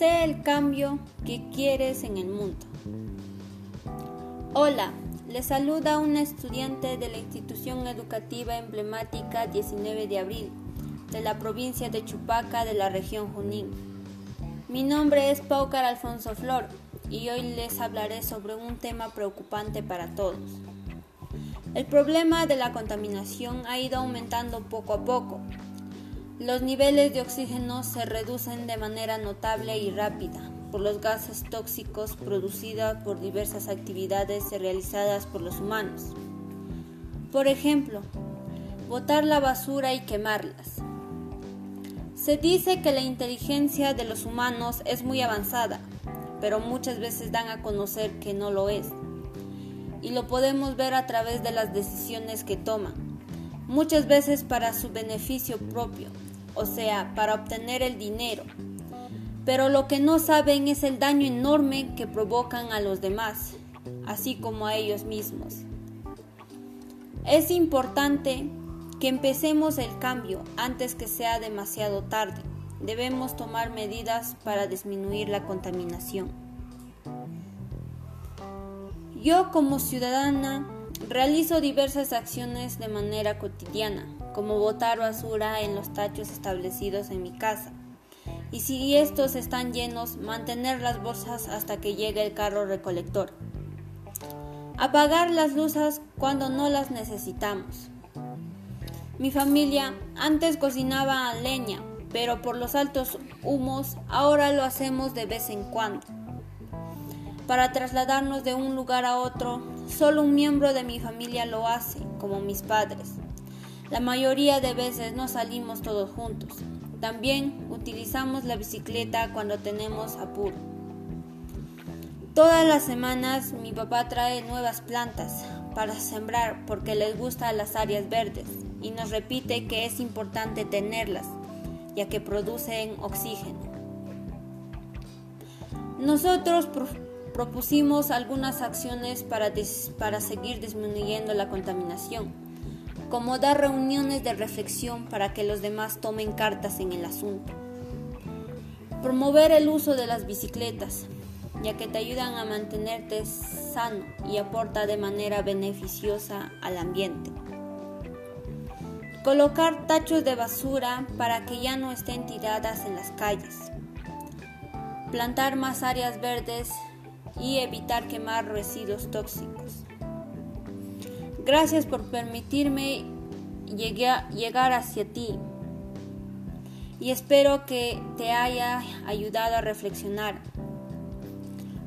el cambio que quieres en el mundo. Hola, le saluda una estudiante de la institución educativa emblemática 19 de abril de la provincia de Chupaca de la región Junín. Mi nombre es Paucar Alfonso Flor y hoy les hablaré sobre un tema preocupante para todos. El problema de la contaminación ha ido aumentando poco a poco. Los niveles de oxígeno se reducen de manera notable y rápida por los gases tóxicos producidos por diversas actividades realizadas por los humanos. Por ejemplo, botar la basura y quemarlas. Se dice que la inteligencia de los humanos es muy avanzada, pero muchas veces dan a conocer que no lo es y lo podemos ver a través de las decisiones que toman, muchas veces para su beneficio propio, o sea, para obtener el dinero. Pero lo que no saben es el daño enorme que provocan a los demás, así como a ellos mismos. Es importante que empecemos el cambio antes que sea demasiado tarde. Debemos tomar medidas para disminuir la contaminación. Yo como ciudadana realizo diversas acciones de manera cotidiana, como botar basura en los tachos establecidos en mi casa. Y si estos están llenos, mantener las bolsas hasta que llegue el carro recolector. Apagar las luces cuando no las necesitamos. Mi familia antes cocinaba a leña, pero por los altos humos ahora lo hacemos de vez en cuando. Para trasladarnos de un lugar a otro, solo un miembro de mi familia lo hace, como mis padres. La mayoría de veces no salimos todos juntos. También utilizamos la bicicleta cuando tenemos apuro. Todas las semanas mi papá trae nuevas plantas para sembrar porque les gustan las áreas verdes y nos repite que es importante tenerlas ya que producen oxígeno. Nosotros propusimos algunas acciones para, para seguir disminuyendo la contaminación, como dar reuniones de reflexión para que los demás tomen cartas en el asunto. Promover el uso de las bicicletas, ya que te ayudan a mantenerte sano y aporta de manera beneficiosa al ambiente. Colocar tachos de basura para que ya no estén tiradas en las calles. Plantar más áreas verdes y evitar quemar residuos tóxicos. Gracias por permitirme llegar hacia ti y espero que te haya ayudado a reflexionar,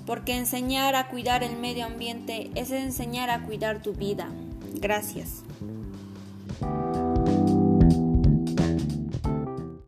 porque enseñar a cuidar el medio ambiente es enseñar a cuidar tu vida. Gracias.